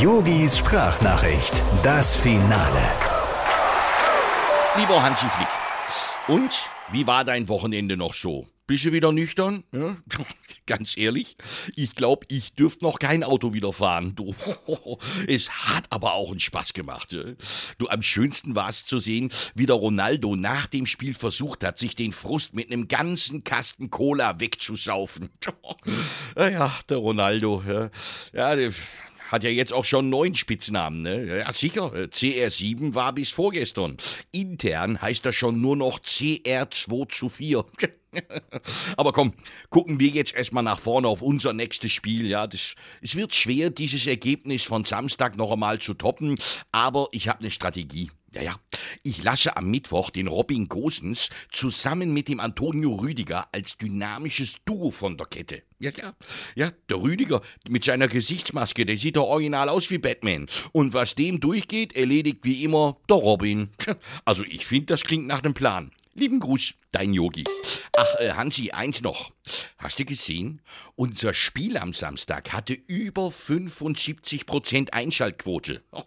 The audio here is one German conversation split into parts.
Yogis Sprachnachricht, das Finale. Lieber Hansi Flick, und wie war dein Wochenende noch so? Bist du wieder nüchtern? Ja? Ganz ehrlich, ich glaube, ich dürfte noch kein Auto wieder fahren. Du, es hat aber auch einen Spaß gemacht. Du, am schönsten war es zu sehen, wie der Ronaldo nach dem Spiel versucht hat, sich den Frust mit einem ganzen Kasten Cola wegzusaufen. Ja, der Ronaldo, ja, der hat ja jetzt auch schon neun Spitznamen, ne? Ja, sicher. CR7 war bis vorgestern. Intern heißt er schon nur noch CR2 zu 4. Aber komm, gucken wir jetzt erstmal nach vorne auf unser nächstes Spiel. Ja, das, es wird schwer, dieses Ergebnis von Samstag noch einmal zu toppen, aber ich habe eine Strategie. Ja, ja. Ich lasse am Mittwoch den Robin Gosens zusammen mit dem Antonio Rüdiger als dynamisches Duo von der Kette. Ja, ja. Ja, der Rüdiger mit seiner Gesichtsmaske, der sieht doch original aus wie Batman. Und was dem durchgeht, erledigt wie immer der Robin. Also ich finde, das klingt nach einem Plan. Lieben Gruß, dein Yogi. Ach, äh, Hansi, eins noch. Hast du gesehen? Unser Spiel am Samstag hatte über 75% Einschaltquote.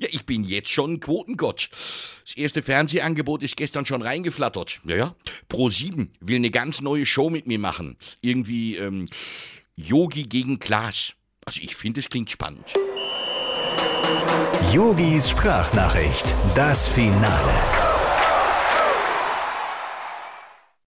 Ja, ich bin jetzt schon Quotengott. Das erste Fernsehangebot ist gestern schon reingeflattert. Ja. Pro7 will eine ganz neue Show mit mir machen. Irgendwie, ähm, Yogi gegen Klaas. Also ich finde, es klingt spannend. Yogis Sprachnachricht, das Finale.